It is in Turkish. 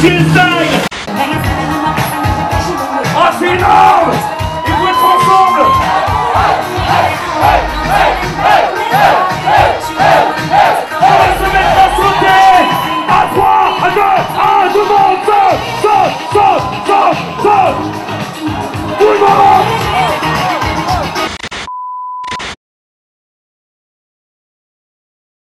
Tuesday! Asina!